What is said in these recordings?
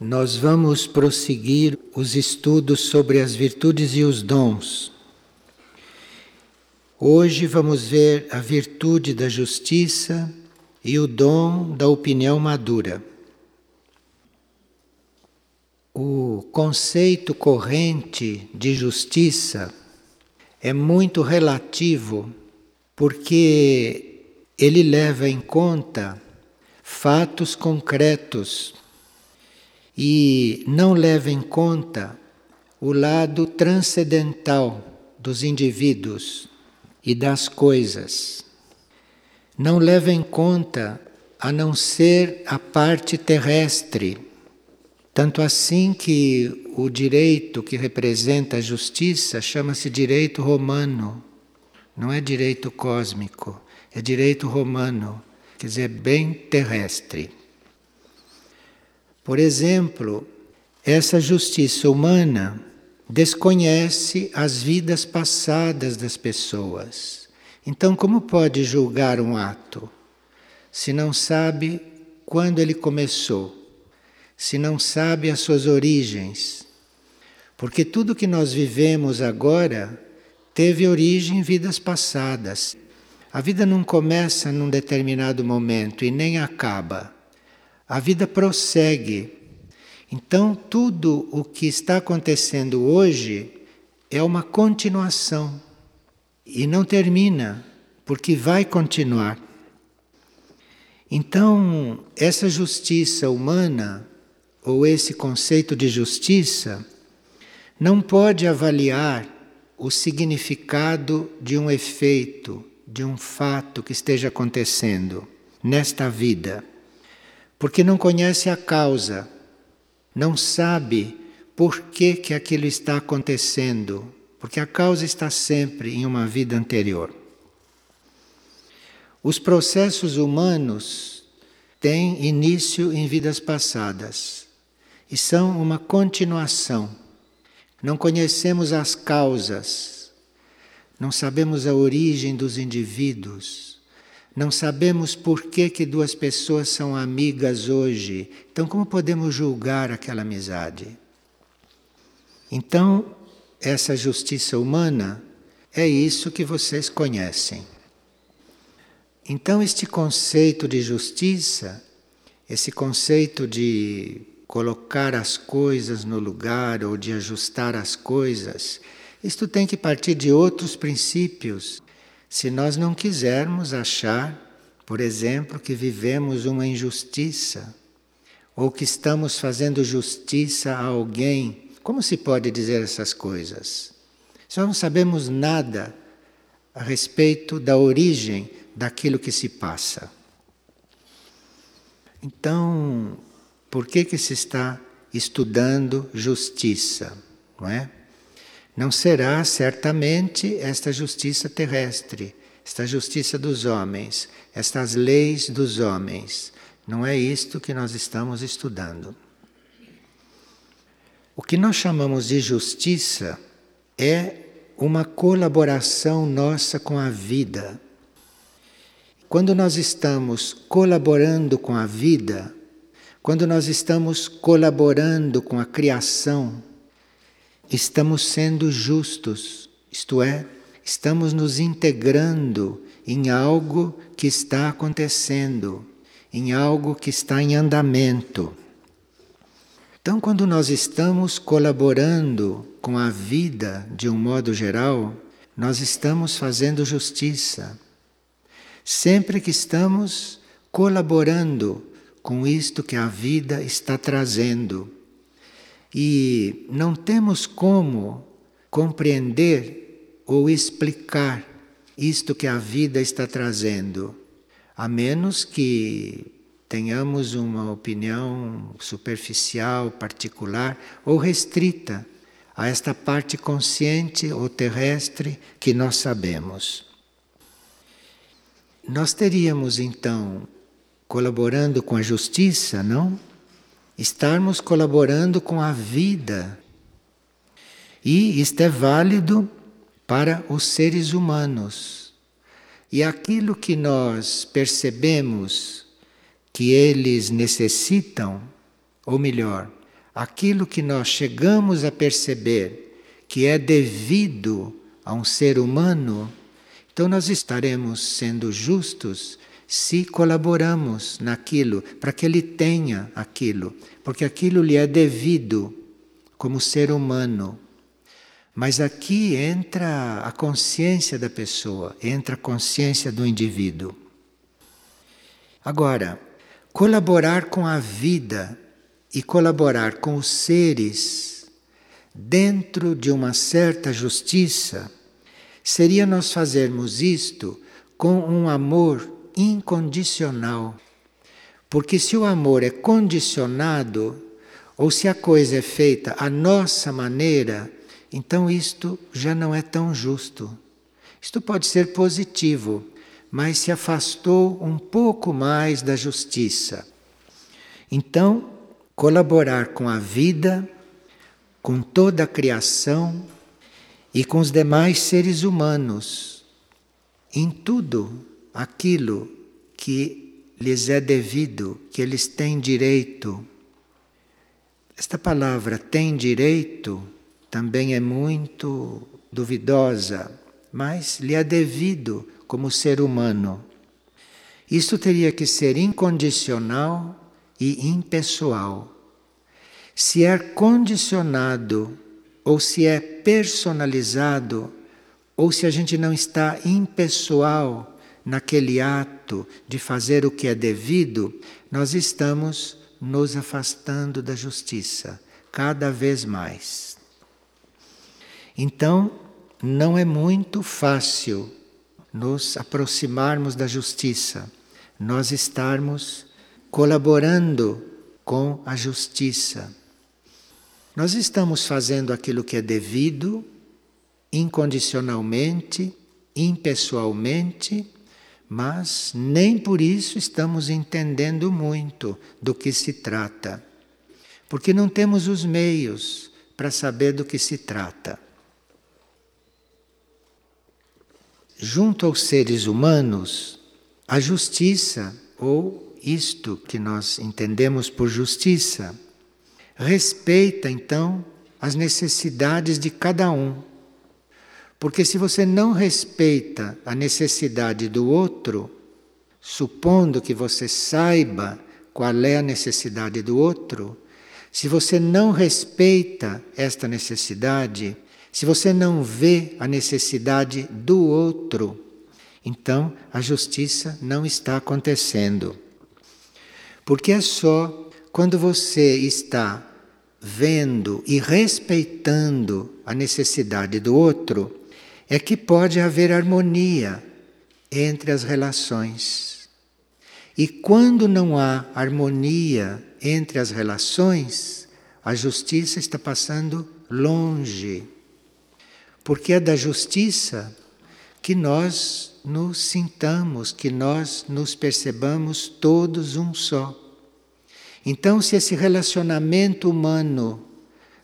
Nós vamos prosseguir os estudos sobre as virtudes e os dons. Hoje vamos ver a virtude da justiça e o dom da opinião madura. O conceito corrente de justiça é muito relativo porque ele leva em conta fatos concretos e não leva em conta o lado transcendental dos indivíduos e das coisas. Não leva em conta a não ser a parte terrestre. Tanto assim que o direito que representa a justiça chama-se direito romano. Não é direito cósmico, é direito romano, quer dizer, bem terrestre. Por exemplo, essa justiça humana desconhece as vidas passadas das pessoas. Então, como pode julgar um ato se não sabe quando ele começou, se não sabe as suas origens? Porque tudo que nós vivemos agora teve origem em vidas passadas. A vida não começa num determinado momento e nem acaba. A vida prossegue. Então, tudo o que está acontecendo hoje é uma continuação e não termina, porque vai continuar. Então, essa justiça humana, ou esse conceito de justiça, não pode avaliar o significado de um efeito, de um fato que esteja acontecendo nesta vida porque não conhece a causa, não sabe por que, que aquilo está acontecendo, porque a causa está sempre em uma vida anterior. Os processos humanos têm início em vidas passadas e são uma continuação. Não conhecemos as causas, não sabemos a origem dos indivíduos não sabemos por que, que duas pessoas são amigas hoje. Então, como podemos julgar aquela amizade? Então, essa justiça humana é isso que vocês conhecem. Então, este conceito de justiça, esse conceito de colocar as coisas no lugar ou de ajustar as coisas, isto tem que partir de outros princípios se nós não quisermos achar, por exemplo, que vivemos uma injustiça ou que estamos fazendo justiça a alguém, como se pode dizer essas coisas? Se nós não sabemos nada a respeito da origem daquilo que se passa. Então, por que que se está estudando justiça, não é? Não será certamente esta justiça terrestre, esta justiça dos homens, estas leis dos homens. Não é isto que nós estamos estudando. O que nós chamamos de justiça é uma colaboração nossa com a vida. Quando nós estamos colaborando com a vida, quando nós estamos colaborando com a criação, estamos sendo justos, isto é, estamos nos integrando em algo que está acontecendo, em algo que está em andamento. Então, quando nós estamos colaborando com a vida de um modo geral, nós estamos fazendo justiça. Sempre que estamos colaborando com isto que a vida está trazendo. E não temos como compreender ou explicar isto que a vida está trazendo, a menos que tenhamos uma opinião superficial, particular ou restrita a esta parte consciente ou terrestre que nós sabemos. Nós teríamos então, colaborando com a justiça, não? Estarmos colaborando com a vida. E isto é válido para os seres humanos. E aquilo que nós percebemos que eles necessitam, ou melhor, aquilo que nós chegamos a perceber que é devido a um ser humano, então nós estaremos sendo justos se colaboramos naquilo para que ele tenha aquilo, porque aquilo lhe é devido como ser humano. Mas aqui entra a consciência da pessoa, entra a consciência do indivíduo. Agora, colaborar com a vida e colaborar com os seres dentro de uma certa justiça seria nós fazermos isto com um amor incondicional. Porque se o amor é condicionado, ou se a coisa é feita à nossa maneira, então isto já não é tão justo. Isto pode ser positivo, mas se afastou um pouco mais da justiça. Então, colaborar com a vida, com toda a criação e com os demais seres humanos, em tudo aquilo que lhes é devido, que eles têm direito. Esta palavra tem direito também é muito duvidosa, mas lhe é devido como ser humano. Isso teria que ser incondicional e impessoal. Se é condicionado ou se é personalizado, ou se a gente não está impessoal naquele ato de fazer o que é devido, nós estamos nos afastando da justiça cada vez mais. Então, não é muito fácil nos aproximarmos da justiça, nós estarmos colaborando com a justiça. Nós estamos fazendo aquilo que é devido, incondicionalmente, impessoalmente, mas nem por isso estamos entendendo muito do que se trata, porque não temos os meios para saber do que se trata. junto aos seres humanos, a justiça, ou isto que nós entendemos por justiça, respeita então as necessidades de cada um. Porque se você não respeita a necessidade do outro, supondo que você saiba qual é a necessidade do outro, se você não respeita esta necessidade, se você não vê a necessidade do outro, então a justiça não está acontecendo. Porque é só quando você está vendo e respeitando a necessidade do outro é que pode haver harmonia entre as relações. E quando não há harmonia entre as relações, a justiça está passando longe porque é da justiça que nós nos sintamos, que nós nos percebamos todos um só. Então, se esse relacionamento humano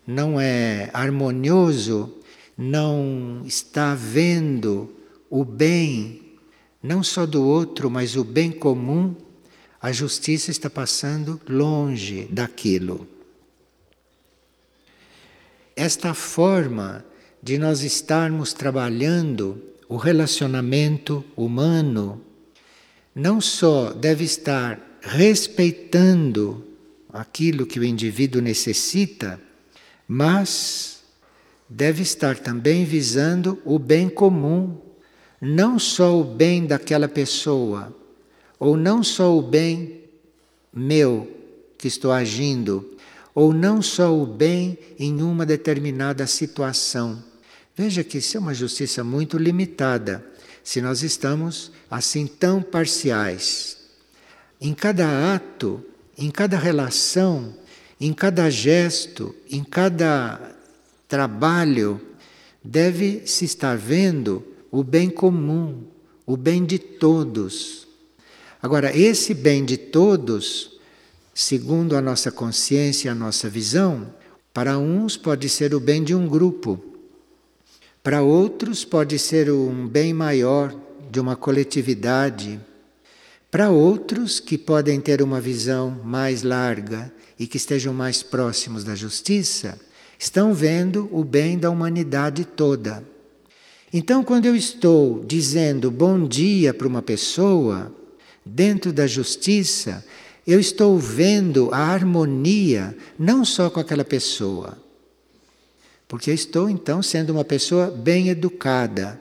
não é harmonioso, não está vendo o bem, não só do outro, mas o bem comum, a justiça está passando longe daquilo. Esta forma de nós estarmos trabalhando o relacionamento humano, não só deve estar respeitando aquilo que o indivíduo necessita, mas deve estar também visando o bem comum, não só o bem daquela pessoa, ou não só o bem meu que estou agindo, ou não só o bem em uma determinada situação Veja que isso é uma justiça muito limitada, se nós estamos assim tão parciais. Em cada ato, em cada relação, em cada gesto, em cada trabalho, deve se estar vendo o bem comum, o bem de todos. Agora, esse bem de todos, segundo a nossa consciência e a nossa visão, para uns pode ser o bem de um grupo, para outros, pode ser um bem maior de uma coletividade. Para outros que podem ter uma visão mais larga e que estejam mais próximos da justiça, estão vendo o bem da humanidade toda. Então, quando eu estou dizendo bom dia para uma pessoa, dentro da justiça, eu estou vendo a harmonia não só com aquela pessoa, porque eu estou então sendo uma pessoa bem educada,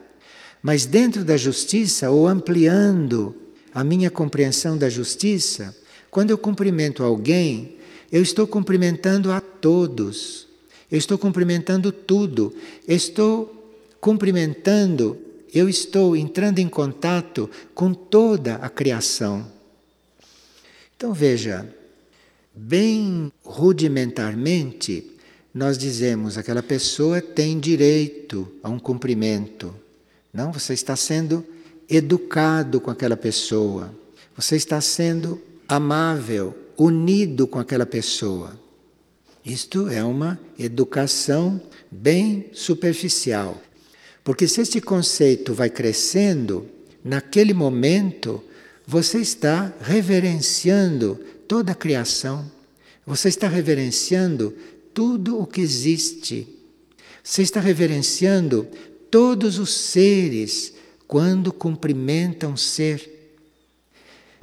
mas dentro da justiça ou ampliando a minha compreensão da justiça, quando eu cumprimento alguém, eu estou cumprimentando a todos, eu estou cumprimentando tudo, estou cumprimentando, eu estou entrando em contato com toda a criação. Então veja, bem rudimentarmente, nós dizemos aquela pessoa tem direito a um cumprimento. Não, você está sendo educado com aquela pessoa. Você está sendo amável, unido com aquela pessoa. Isto é uma educação bem superficial. Porque se este conceito vai crescendo, naquele momento você está reverenciando toda a criação, você está reverenciando tudo o que existe, você está reverenciando todos os seres quando cumprimentam um ser.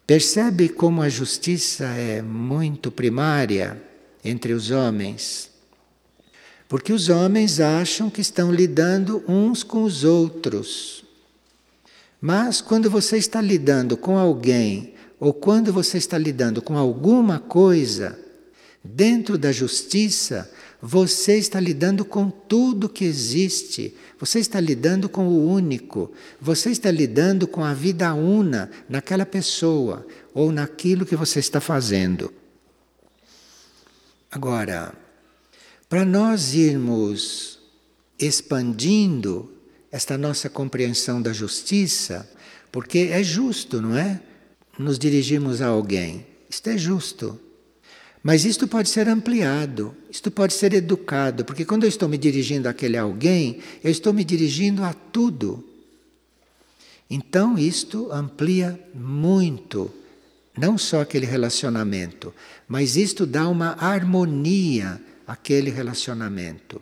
Percebe como a justiça é muito primária entre os homens? Porque os homens acham que estão lidando uns com os outros. Mas quando você está lidando com alguém, ou quando você está lidando com alguma coisa, dentro da justiça, você está lidando com tudo que existe. Você está lidando com o único. Você está lidando com a vida una naquela pessoa ou naquilo que você está fazendo. Agora, para nós irmos expandindo esta nossa compreensão da justiça, porque é justo, não é? Nos dirigirmos a alguém. Isto é justo. Mas isto pode ser ampliado, isto pode ser educado, porque quando eu estou me dirigindo àquele alguém, eu estou me dirigindo a tudo. Então isto amplia muito, não só aquele relacionamento, mas isto dá uma harmonia àquele relacionamento.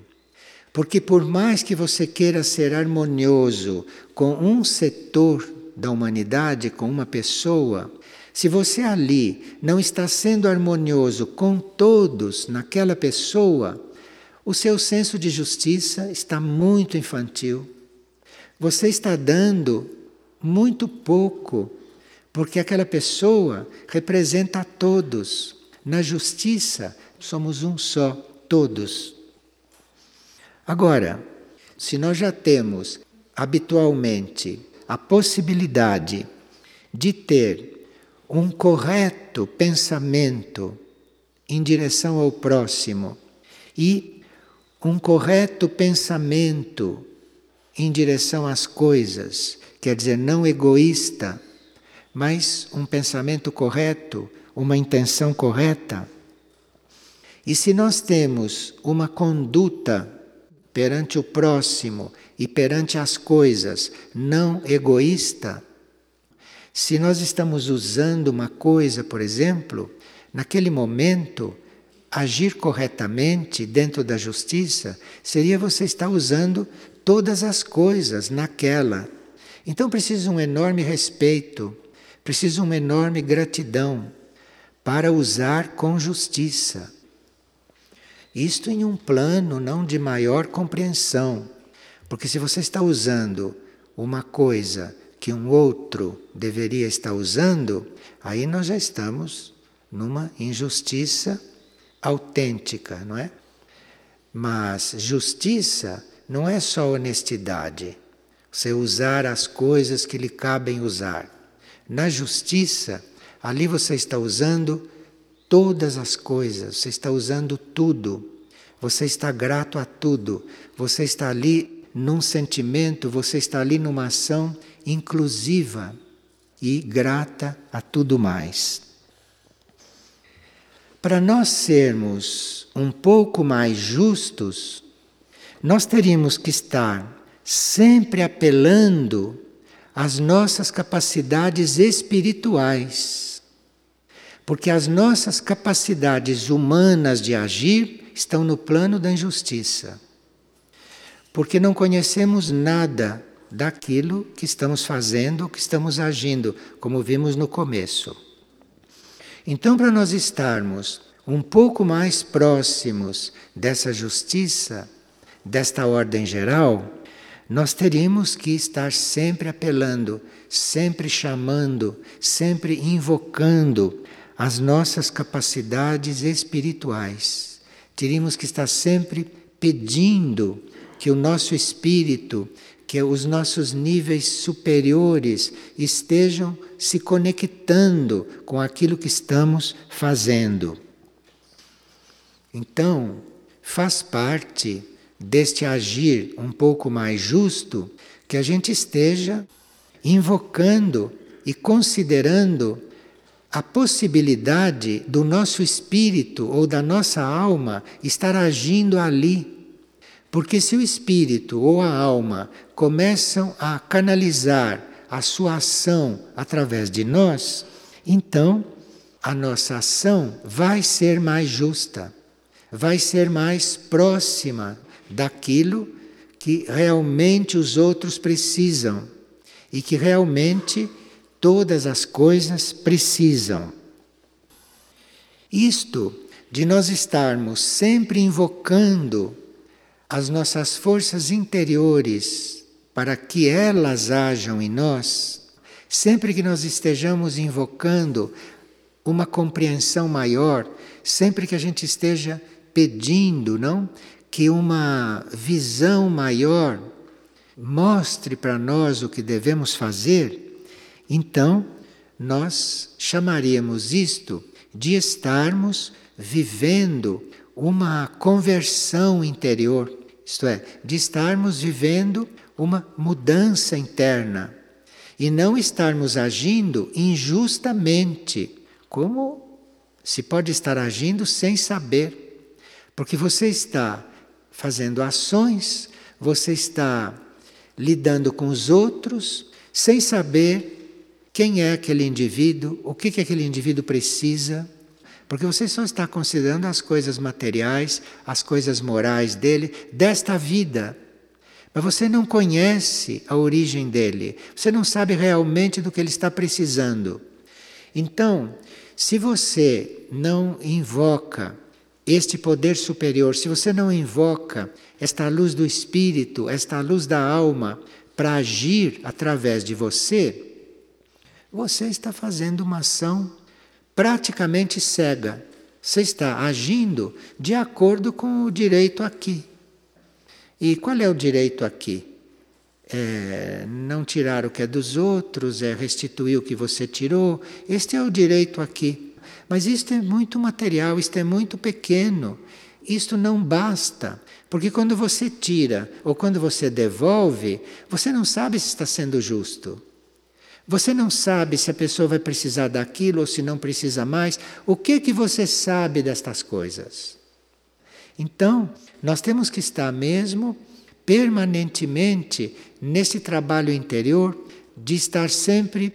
Porque por mais que você queira ser harmonioso com um setor da humanidade, com uma pessoa, se você ali não está sendo harmonioso com todos naquela pessoa, o seu senso de justiça está muito infantil. Você está dando muito pouco, porque aquela pessoa representa a todos. Na justiça, somos um só, todos. Agora, se nós já temos habitualmente a possibilidade de ter um correto pensamento em direção ao próximo e um correto pensamento em direção às coisas, quer dizer, não egoísta, mas um pensamento correto, uma intenção correta. E se nós temos uma conduta perante o próximo e perante as coisas, não egoísta. Se nós estamos usando uma coisa, por exemplo, naquele momento, agir corretamente dentro da justiça seria você estar usando todas as coisas naquela. Então precisa um enorme respeito, precisa uma enorme gratidão para usar com justiça. Isto em um plano não de maior compreensão, porque se você está usando uma coisa que um outro deveria estar usando, aí nós já estamos numa injustiça autêntica, não é? Mas justiça não é só honestidade, você usar as coisas que lhe cabem usar. Na justiça, ali você está usando todas as coisas, você está usando tudo, você está grato a tudo, você está ali num sentimento, você está ali numa ação inclusiva e grata a tudo mais. Para nós sermos um pouco mais justos, nós teríamos que estar sempre apelando as nossas capacidades espirituais. Porque as nossas capacidades humanas de agir estão no plano da injustiça. Porque não conhecemos nada daquilo que estamos fazendo, que estamos agindo, como vimos no começo. Então, para nós estarmos um pouco mais próximos dessa justiça, desta ordem geral, nós teríamos que estar sempre apelando, sempre chamando, sempre invocando as nossas capacidades espirituais. Teríamos que estar sempre pedindo que o nosso espírito, que os nossos níveis superiores estejam se conectando com aquilo que estamos fazendo. Então, faz parte deste agir um pouco mais justo, que a gente esteja invocando e considerando a possibilidade do nosso espírito ou da nossa alma estar agindo ali. Porque se o espírito ou a alma começam a canalizar a sua ação através de nós, então a nossa ação vai ser mais justa, vai ser mais próxima daquilo que realmente os outros precisam e que realmente todas as coisas precisam. Isto de nós estarmos sempre invocando as nossas forças interiores para que elas hajam em nós, sempre que nós estejamos invocando uma compreensão maior, sempre que a gente esteja pedindo, não? Que uma visão maior mostre para nós o que devemos fazer, então nós chamaríamos isto de estarmos vivendo uma conversão interior, isto é, de estarmos vivendo uma mudança interna e não estarmos agindo injustamente, como se pode estar agindo sem saber, porque você está fazendo ações, você está lidando com os outros sem saber quem é aquele indivíduo, o que, que aquele indivíduo precisa, porque você só está considerando as coisas materiais, as coisas morais dele, desta vida. Mas você não conhece a origem dele, você não sabe realmente do que ele está precisando. Então, se você não invoca este poder superior, se você não invoca esta luz do espírito, esta luz da alma, para agir através de você, você está fazendo uma ação praticamente cega. Você está agindo de acordo com o direito aqui. E qual é o direito aqui? É não tirar o que é dos outros, é restituir o que você tirou. Este é o direito aqui. Mas isto é muito material, isto é muito pequeno. Isto não basta, porque quando você tira ou quando você devolve, você não sabe se está sendo justo. Você não sabe se a pessoa vai precisar daquilo ou se não precisa mais. O que que você sabe destas coisas? Então, nós temos que estar mesmo permanentemente nesse trabalho interior de estar sempre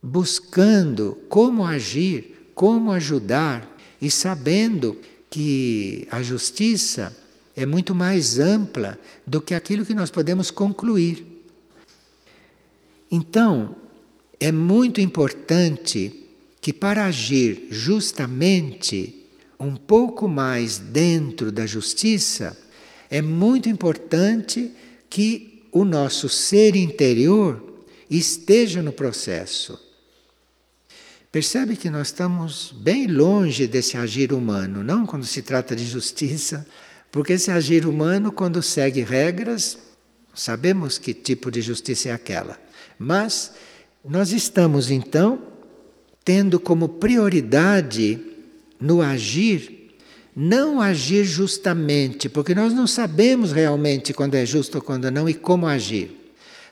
buscando como agir como ajudar e sabendo que a justiça é muito mais ampla do que aquilo que nós podemos concluir. Então, é muito importante que para agir justamente um pouco mais dentro da justiça, é muito importante que o nosso ser interior esteja no processo. Percebe que nós estamos bem longe desse agir humano, não quando se trata de justiça, porque esse agir humano, quando segue regras, sabemos que tipo de justiça é aquela. Mas nós estamos então tendo como prioridade no agir não agir justamente, porque nós não sabemos realmente quando é justo ou quando não e como agir.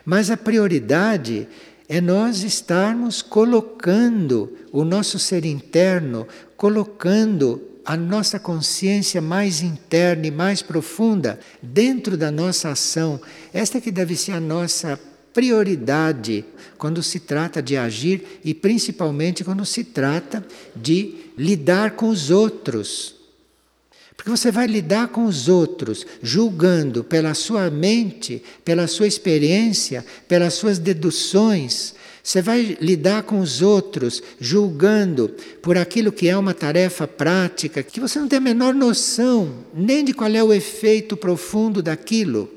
Mas a prioridade é nós estarmos colocando o nosso ser interno, colocando a nossa consciência mais interna e mais profunda dentro da nossa ação. Esta que deve ser a nossa prioridade quando se trata de agir e principalmente quando se trata de lidar com os outros. Porque você vai lidar com os outros, julgando pela sua mente, pela sua experiência, pelas suas deduções. Você vai lidar com os outros, julgando por aquilo que é uma tarefa prática, que você não tem a menor noção nem de qual é o efeito profundo daquilo.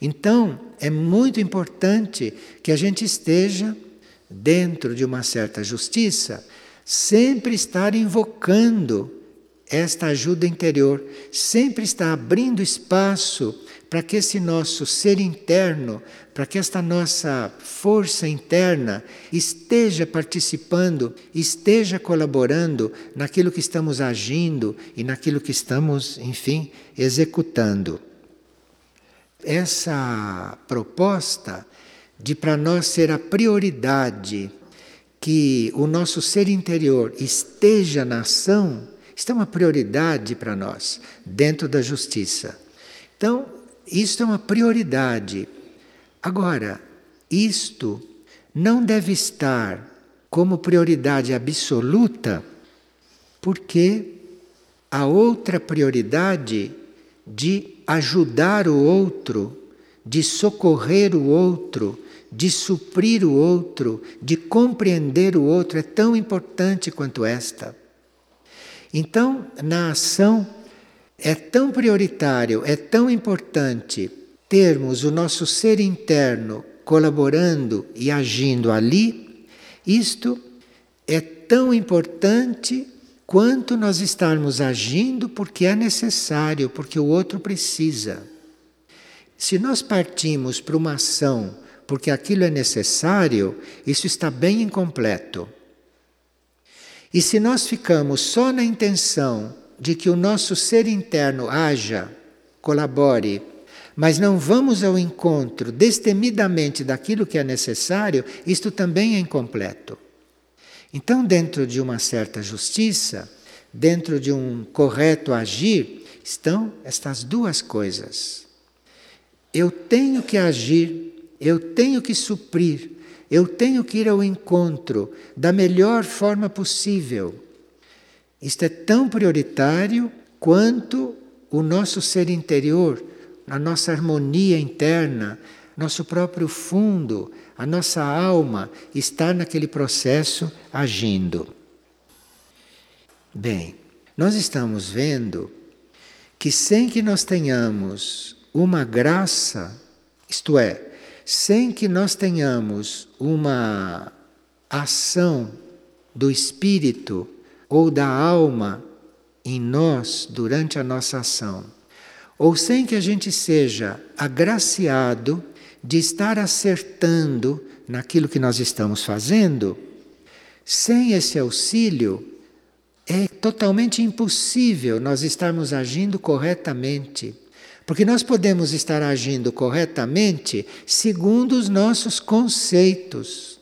Então, é muito importante que a gente esteja dentro de uma certa justiça, sempre estar invocando esta ajuda interior, sempre estar abrindo espaço para que esse nosso ser interno, para que esta nossa força interna esteja participando, esteja colaborando naquilo que estamos agindo e naquilo que estamos, enfim, executando. Essa proposta de para nós ser a prioridade que o nosso ser interior esteja na ação, isto é uma prioridade para nós, dentro da justiça. Então, isto é uma prioridade. Agora, isto não deve estar como prioridade absoluta, porque a outra prioridade de ajudar o outro, de socorrer o outro, de suprir o outro, de compreender o outro é tão importante quanto esta. Então, na ação, é tão prioritário, é tão importante termos o nosso ser interno colaborando e agindo ali, isto é tão importante quanto nós estarmos agindo porque é necessário, porque o outro precisa. Se nós partimos para uma ação porque aquilo é necessário, isso está bem incompleto. E se nós ficamos só na intenção de que o nosso ser interno haja, colabore, mas não vamos ao encontro destemidamente daquilo que é necessário, isto também é incompleto. Então, dentro de uma certa justiça, dentro de um correto agir, estão estas duas coisas. Eu tenho que agir, eu tenho que suprir, eu tenho que ir ao encontro da melhor forma possível. Isto é tão prioritário quanto o nosso ser interior, a nossa harmonia interna, nosso próprio fundo, a nossa alma está naquele processo agindo. Bem, nós estamos vendo que sem que nós tenhamos uma graça, isto é, sem que nós tenhamos uma ação do espírito ou da alma em nós durante a nossa ação, ou sem que a gente seja agraciado de estar acertando naquilo que nós estamos fazendo, sem esse auxílio, é totalmente impossível nós estarmos agindo corretamente. Porque nós podemos estar agindo corretamente segundo os nossos conceitos.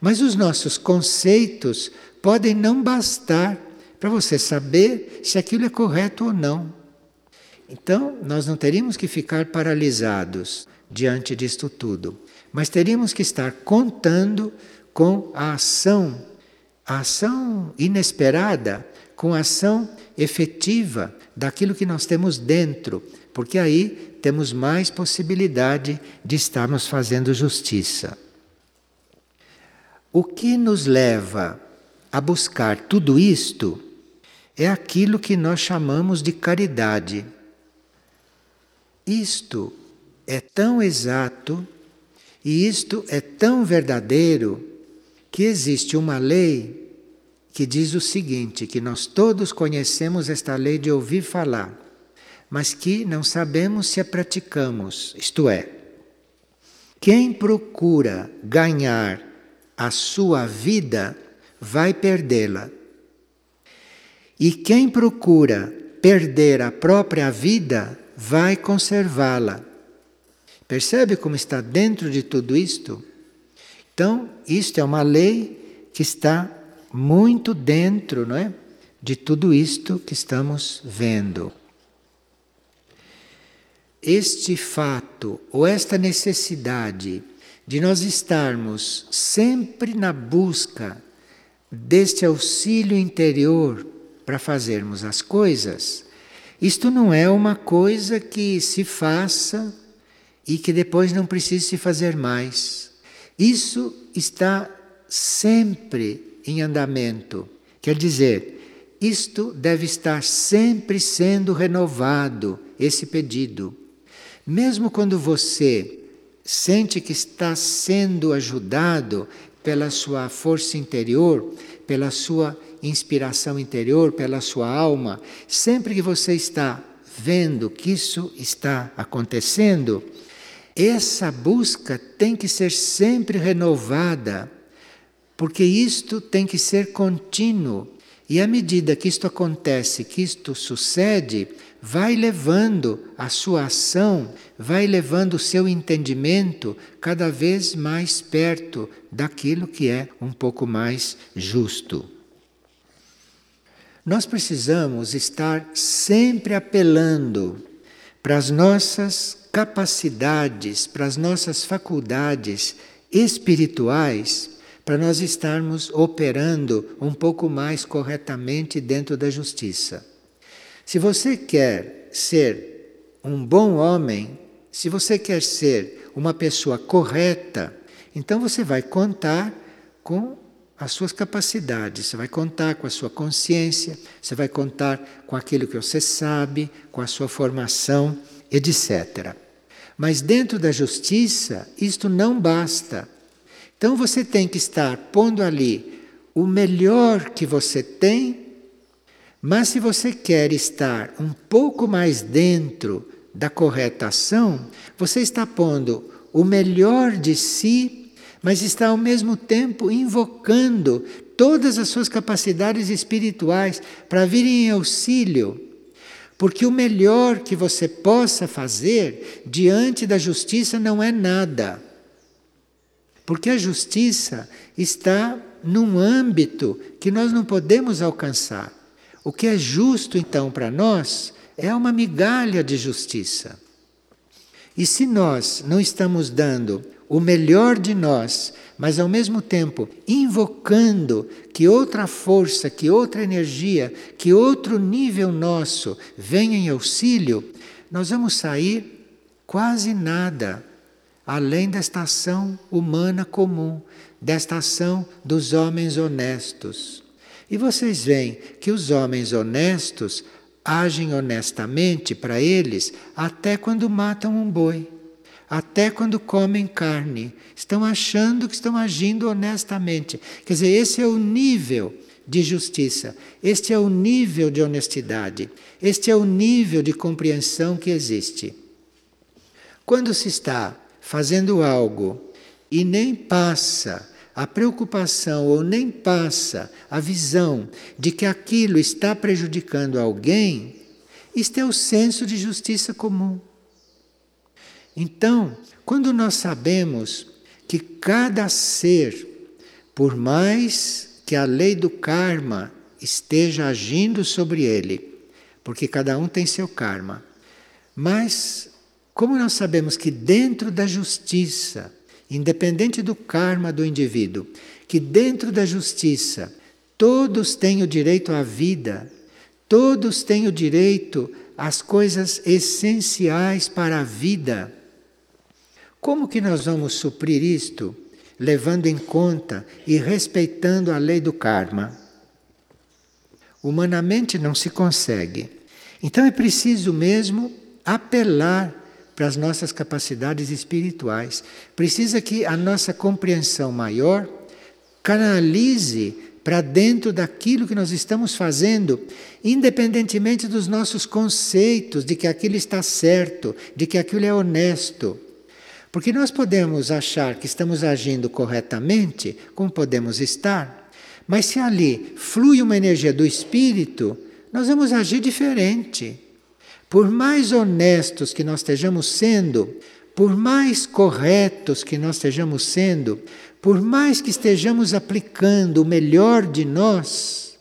Mas os nossos conceitos podem não bastar para você saber se aquilo é correto ou não. Então, nós não teríamos que ficar paralisados diante disto tudo. Mas teríamos que estar contando com a ação, a ação inesperada, com a ação efetiva daquilo que nós temos dentro, porque aí temos mais possibilidade de estarmos fazendo justiça. O que nos leva a buscar tudo isto é aquilo que nós chamamos de caridade. Isto é tão exato e isto é tão verdadeiro que existe uma lei que diz o seguinte: que nós todos conhecemos esta lei de ouvir falar, mas que não sabemos se a praticamos. Isto é, quem procura ganhar a sua vida vai perdê-la. E quem procura perder a própria vida vai conservá-la. Percebe como está dentro de tudo isto? Então, isto é uma lei que está muito dentro, não é? De tudo isto que estamos vendo. Este fato ou esta necessidade de nós estarmos sempre na busca deste auxílio interior para fazermos as coisas, isto não é uma coisa que se faça e que depois não precise se fazer mais. Isso está sempre em andamento. Quer dizer, isto deve estar sempre sendo renovado, esse pedido. Mesmo quando você sente que está sendo ajudado pela sua força interior, pela sua inspiração interior, pela sua alma, sempre que você está vendo que isso está acontecendo, essa busca tem que ser sempre renovada, porque isto tem que ser contínuo. E à medida que isto acontece, que isto sucede, vai levando a sua ação, vai levando o seu entendimento cada vez mais perto daquilo que é um pouco mais justo. Nós precisamos estar sempre apelando para as nossas capacidades, para as nossas faculdades espirituais, para nós estarmos operando um pouco mais corretamente dentro da justiça. Se você quer ser um bom homem, se você quer ser uma pessoa correta, então você vai contar com as suas capacidades, você vai contar com a sua consciência, você vai contar com aquilo que você sabe, com a sua formação, etc. Mas dentro da justiça, isto não basta. Então você tem que estar pondo ali o melhor que você tem mas se você quer estar um pouco mais dentro da correta ação, você está pondo o melhor de si, mas está ao mesmo tempo invocando todas as suas capacidades espirituais para virem em auxílio. Porque o melhor que você possa fazer diante da justiça não é nada. Porque a justiça está num âmbito que nós não podemos alcançar. O que é justo então para nós é uma migalha de justiça. E se nós não estamos dando o melhor de nós, mas ao mesmo tempo invocando que outra força, que outra energia, que outro nível nosso venha em auxílio, nós vamos sair quase nada além desta ação humana comum, desta ação dos homens honestos. E vocês veem que os homens honestos agem honestamente para eles até quando matam um boi, até quando comem carne. Estão achando que estão agindo honestamente. Quer dizer, esse é o nível de justiça, este é o nível de honestidade, este é o nível de compreensão que existe. Quando se está fazendo algo e nem passa a preocupação ou nem passa a visão de que aquilo está prejudicando alguém, isto é o senso de justiça comum. Então, quando nós sabemos que cada ser, por mais que a lei do karma esteja agindo sobre ele, porque cada um tem seu karma, mas como nós sabemos que dentro da justiça, independente do karma do indivíduo, que dentro da justiça todos têm o direito à vida, todos têm o direito às coisas essenciais para a vida. Como que nós vamos suprir isto? Levando em conta e respeitando a lei do karma. Humanamente não se consegue. Então é preciso mesmo apelar para as nossas capacidades espirituais. Precisa que a nossa compreensão maior canalize para dentro daquilo que nós estamos fazendo, independentemente dos nossos conceitos de que aquilo está certo, de que aquilo é honesto. Porque nós podemos achar que estamos agindo corretamente, como podemos estar, mas se ali flui uma energia do espírito, nós vamos agir diferente. Por mais honestos que nós estejamos sendo, por mais corretos que nós estejamos sendo, por mais que estejamos aplicando o melhor de nós,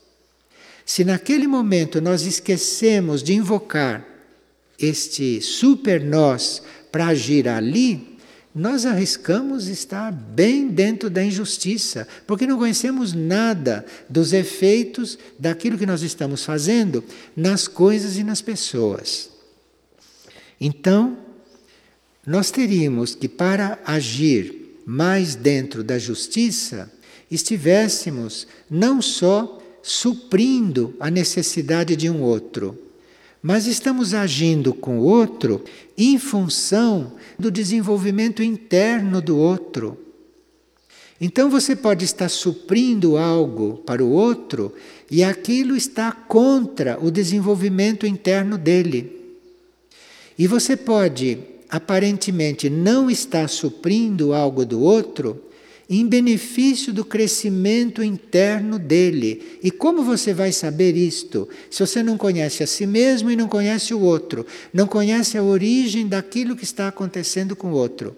se naquele momento nós esquecemos de invocar este super nós para agir ali, nós arriscamos estar bem dentro da injustiça, porque não conhecemos nada dos efeitos daquilo que nós estamos fazendo nas coisas e nas pessoas. Então, nós teríamos que, para agir mais dentro da justiça, estivéssemos não só suprindo a necessidade de um outro, mas estamos agindo com o outro em função do desenvolvimento interno do outro. Então você pode estar suprindo algo para o outro e aquilo está contra o desenvolvimento interno dele. E você pode aparentemente não estar suprindo algo do outro em benefício do crescimento interno dele. E como você vai saber isto? Se você não conhece a si mesmo e não conhece o outro, não conhece a origem daquilo que está acontecendo com o outro.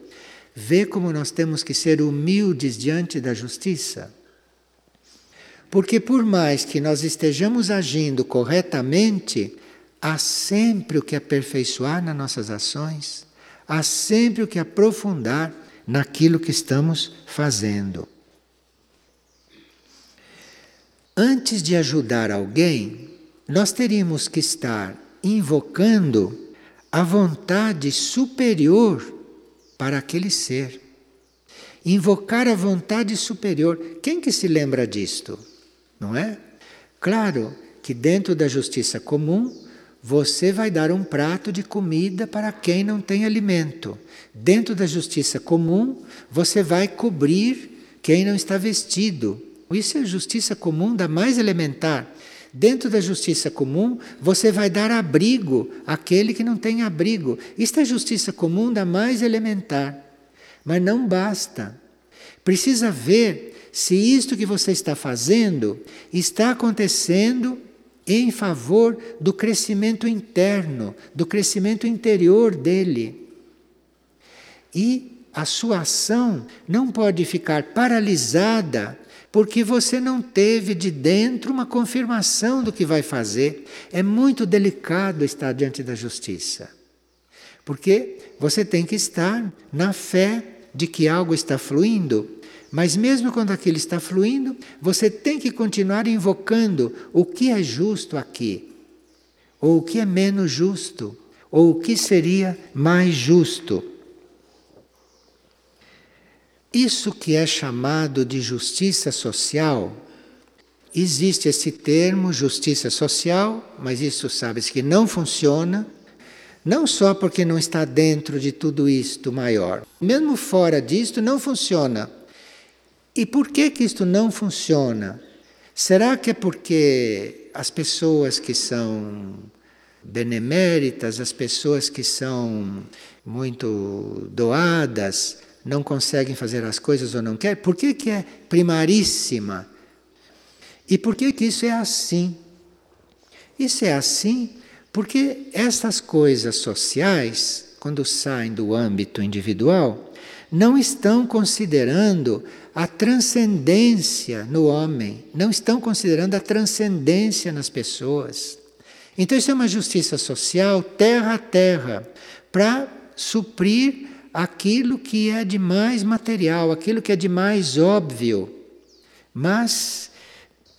Vê como nós temos que ser humildes diante da justiça. Porque, por mais que nós estejamos agindo corretamente, há sempre o que aperfeiçoar nas nossas ações, há sempre o que aprofundar naquilo que estamos fazendo. Antes de ajudar alguém, nós teríamos que estar invocando a vontade superior para aquele ser. Invocar a vontade superior. Quem que se lembra disto? Não é? Claro que dentro da justiça comum você vai dar um prato de comida para quem não tem alimento. Dentro da justiça comum, você vai cobrir quem não está vestido. Isso é justiça comum da mais elementar. Dentro da justiça comum, você vai dar abrigo àquele que não tem abrigo. Isto é justiça comum da mais elementar. Mas não basta. Precisa ver se isto que você está fazendo está acontecendo em favor do crescimento interno, do crescimento interior dele. E a sua ação não pode ficar paralisada porque você não teve de dentro uma confirmação do que vai fazer. É muito delicado estar diante da justiça. Porque você tem que estar na fé de que algo está fluindo mas mesmo quando aquilo está fluindo, você tem que continuar invocando o que é justo aqui, ou o que é menos justo, ou o que seria mais justo. Isso que é chamado de justiça social, existe esse termo, justiça social, mas isso sabe-se que não funciona, não só porque não está dentro de tudo isto maior, mesmo fora disto não funciona. E por que que isto não funciona? Será que é porque as pessoas que são beneméritas, as pessoas que são muito doadas, não conseguem fazer as coisas ou não querem? Por que, que é primaríssima? E por que, que isso é assim? Isso é assim porque estas coisas sociais, quando saem do âmbito individual, não estão considerando a transcendência no homem, não estão considerando a transcendência nas pessoas. Então, isso é uma justiça social terra a terra, para suprir aquilo que é de mais material, aquilo que é de mais óbvio. Mas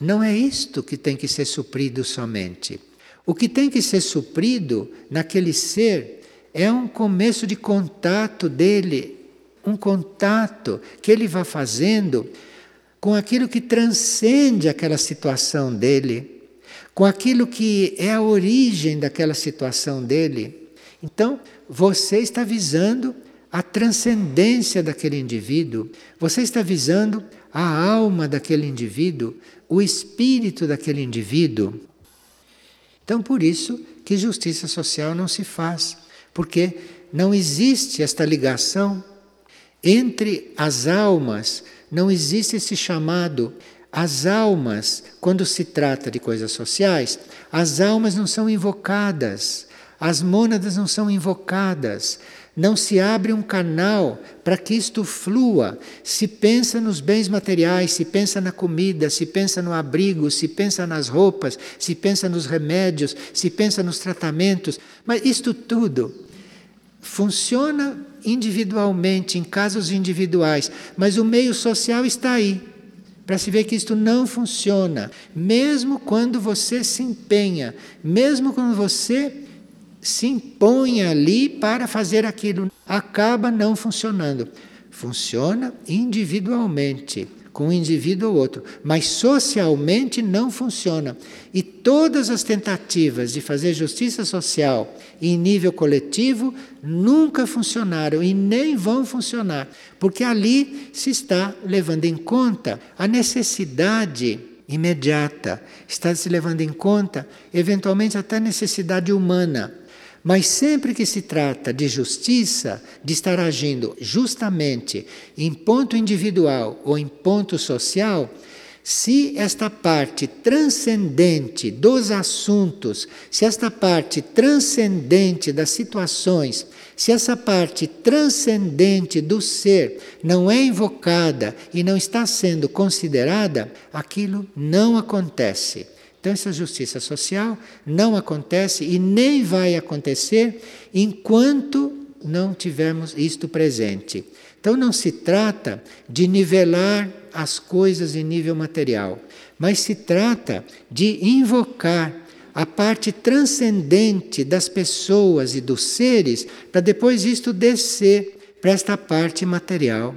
não é isto que tem que ser suprido somente. O que tem que ser suprido naquele ser é um começo de contato dele um contato que ele vai fazendo com aquilo que transcende aquela situação dele, com aquilo que é a origem daquela situação dele. Então, você está visando a transcendência daquele indivíduo, você está visando a alma daquele indivíduo, o espírito daquele indivíduo. Então, por isso que justiça social não se faz, porque não existe esta ligação entre as almas não existe esse chamado. As almas, quando se trata de coisas sociais, as almas não são invocadas, as mônadas não são invocadas. não se abre um canal para que isto flua. Se pensa nos bens materiais, se pensa na comida, se pensa no abrigo, se pensa nas roupas, se pensa nos remédios, se pensa nos tratamentos, mas isto tudo funciona individualmente, em casos individuais, mas o meio social está aí. Para se ver que isto não funciona, mesmo quando você se empenha, mesmo quando você se impõe ali para fazer aquilo, acaba não funcionando. Funciona individualmente, com um indivíduo ou outro, mas socialmente não funciona. E todas as tentativas de fazer justiça social em nível coletivo nunca funcionaram e nem vão funcionar, porque ali se está levando em conta a necessidade imediata, está se levando em conta, eventualmente, até a necessidade humana. Mas sempre que se trata de justiça, de estar agindo justamente em ponto individual ou em ponto social, se esta parte transcendente dos assuntos, se esta parte transcendente das situações, se essa parte transcendente do ser não é invocada e não está sendo considerada, aquilo não acontece. Então, essa justiça social não acontece e nem vai acontecer enquanto não tivermos isto presente. Então, não se trata de nivelar as coisas em nível material, mas se trata de invocar a parte transcendente das pessoas e dos seres para depois isto descer para esta parte material.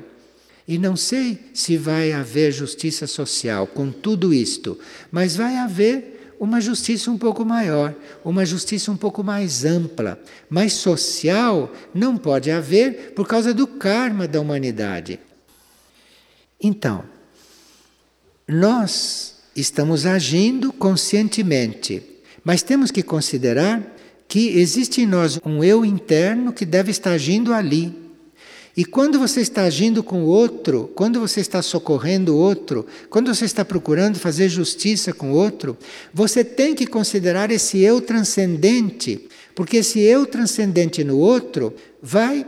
E não sei se vai haver justiça social com tudo isto, mas vai haver uma justiça um pouco maior, uma justiça um pouco mais ampla. Mas social não pode haver por causa do karma da humanidade. Então, nós estamos agindo conscientemente, mas temos que considerar que existe em nós um eu interno que deve estar agindo ali e quando você está agindo com o outro, quando você está socorrendo o outro, quando você está procurando fazer justiça com o outro, você tem que considerar esse eu transcendente, porque esse eu transcendente no outro vai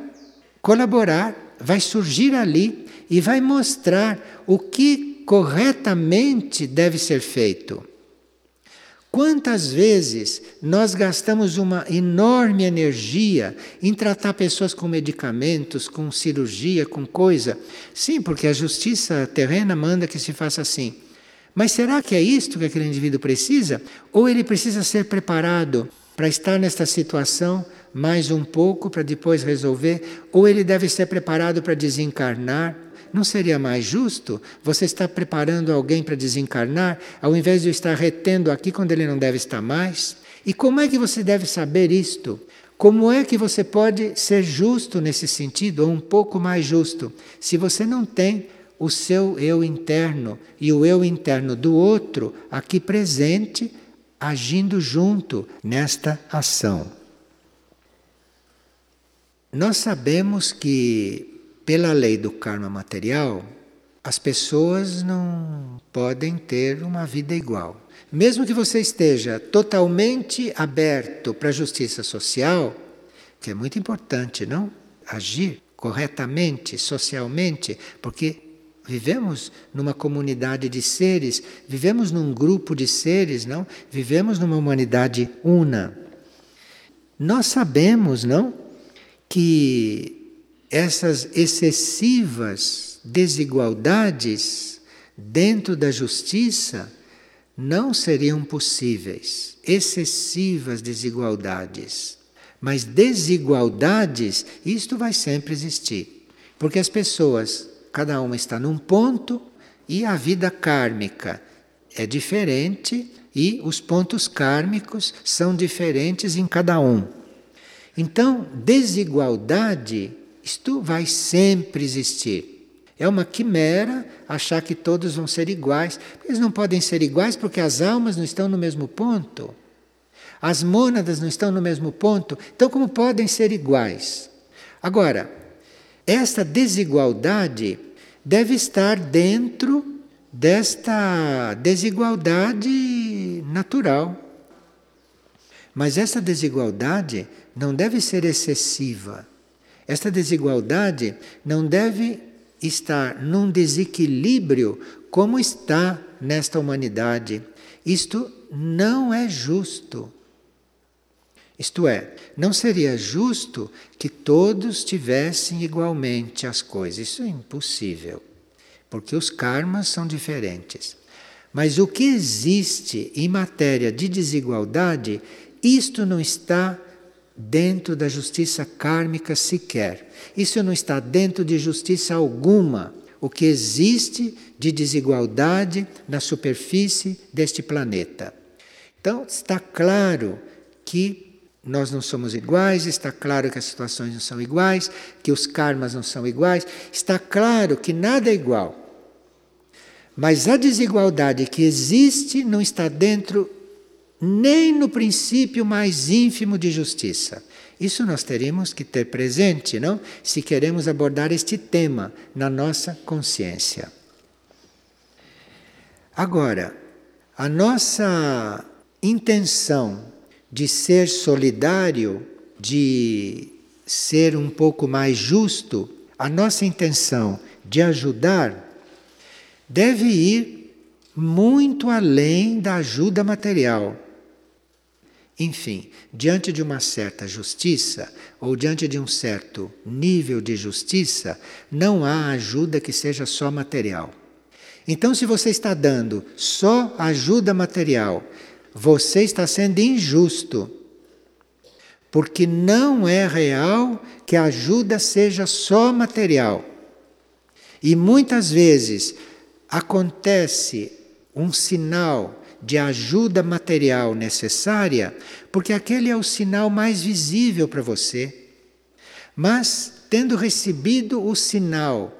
colaborar, vai surgir ali e vai mostrar o que corretamente deve ser feito. Quantas vezes nós gastamos uma enorme energia em tratar pessoas com medicamentos, com cirurgia, com coisa? Sim, porque a justiça terrena manda que se faça assim. Mas será que é isto que aquele indivíduo precisa? Ou ele precisa ser preparado para estar nesta situação mais um pouco para depois resolver? Ou ele deve ser preparado para desencarnar? Não seria mais justo você estar preparando alguém para desencarnar, ao invés de estar retendo aqui quando ele não deve estar mais? E como é que você deve saber isto? Como é que você pode ser justo nesse sentido, ou um pouco mais justo, se você não tem o seu eu interno e o eu interno do outro aqui presente, agindo junto nesta ação? Nós sabemos que pela lei do karma material, as pessoas não podem ter uma vida igual. Mesmo que você esteja totalmente aberto para a justiça social, que é muito importante, não? Agir corretamente, socialmente, porque vivemos numa comunidade de seres, vivemos num grupo de seres, não? Vivemos numa humanidade una. Nós sabemos, não, que essas excessivas desigualdades dentro da justiça não seriam possíveis. Excessivas desigualdades. Mas desigualdades, isto vai sempre existir. Porque as pessoas, cada uma está num ponto e a vida kármica é diferente e os pontos kármicos são diferentes em cada um. Então, desigualdade isto vai sempre existir. É uma quimera achar que todos vão ser iguais. Eles não podem ser iguais porque as almas não estão no mesmo ponto. As mônadas não estão no mesmo ponto. Então, como podem ser iguais? Agora, esta desigualdade deve estar dentro desta desigualdade natural. Mas essa desigualdade não deve ser excessiva Esta desigualdade não deve estar num desequilíbrio como está nesta humanidade. Isto não é justo. Isto é, não seria justo que todos tivessem igualmente as coisas. Isso é impossível, porque os karmas são diferentes. Mas o que existe em matéria de desigualdade, isto não está dentro da justiça kármica sequer. Isso não está dentro de justiça alguma. O que existe de desigualdade na superfície deste planeta. Então, está claro que nós não somos iguais, está claro que as situações não são iguais, que os karmas não são iguais, está claro que nada é igual. Mas a desigualdade que existe não está dentro nem no princípio mais ínfimo de justiça. Isso nós teríamos que ter presente, não? Se queremos abordar este tema na nossa consciência. Agora, a nossa intenção de ser solidário, de ser um pouco mais justo, a nossa intenção de ajudar deve ir muito além da ajuda material. Enfim, diante de uma certa justiça ou diante de um certo nível de justiça, não há ajuda que seja só material. Então, se você está dando só ajuda material você está sendo injusto. Porque não é real que a ajuda seja só material. E muitas vezes acontece um sinal de ajuda material necessária, porque aquele é o sinal mais visível para você. Mas, tendo recebido o sinal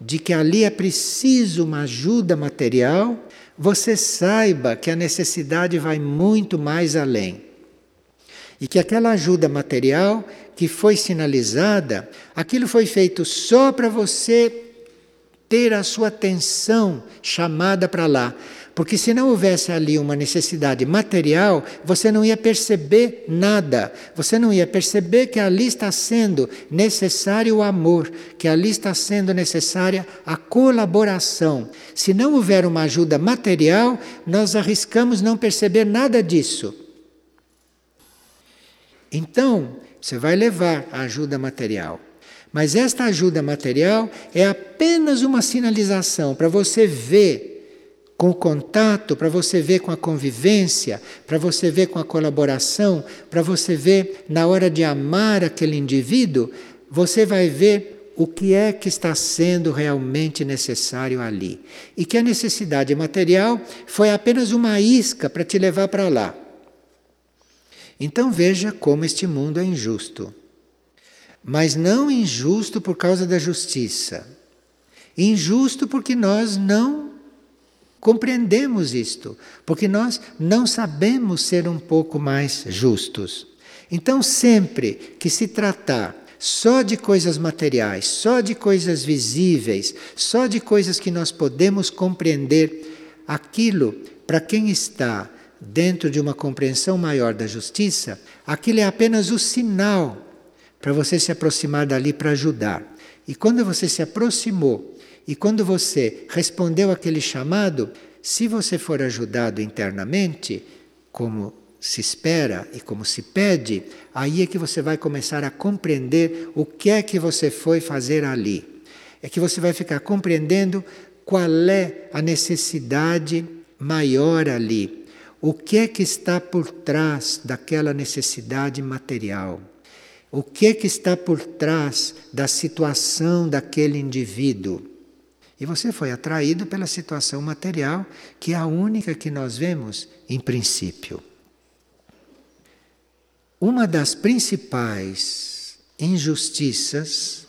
de que ali é preciso uma ajuda material, você saiba que a necessidade vai muito mais além. E que aquela ajuda material que foi sinalizada, aquilo foi feito só para você ter a sua atenção chamada para lá. Porque se não houvesse ali uma necessidade material, você não ia perceber nada. Você não ia perceber que ali está sendo necessário o amor, que ali está sendo necessária a colaboração. Se não houver uma ajuda material, nós arriscamos não perceber nada disso. Então, você vai levar a ajuda material. Mas esta ajuda material é apenas uma sinalização para você ver com o contato, para você ver com a convivência, para você ver com a colaboração, para você ver na hora de amar aquele indivíduo, você vai ver o que é que está sendo realmente necessário ali. E que a necessidade material foi apenas uma isca para te levar para lá. Então veja como este mundo é injusto. Mas não injusto por causa da justiça. Injusto porque nós não Compreendemos isto, porque nós não sabemos ser um pouco mais justos. Então, sempre que se tratar só de coisas materiais, só de coisas visíveis, só de coisas que nós podemos compreender, aquilo, para quem está dentro de uma compreensão maior da justiça, aquilo é apenas o sinal para você se aproximar dali para ajudar. E quando você se aproximou e quando você respondeu aquele chamado, se você for ajudado internamente, como se espera e como se pede, aí é que você vai começar a compreender o que é que você foi fazer ali. É que você vai ficar compreendendo qual é a necessidade maior ali. O que é que está por trás daquela necessidade material? O que é que está por trás da situação daquele indivíduo? E você foi atraído pela situação material, que é a única que nós vemos em princípio. Uma das principais injustiças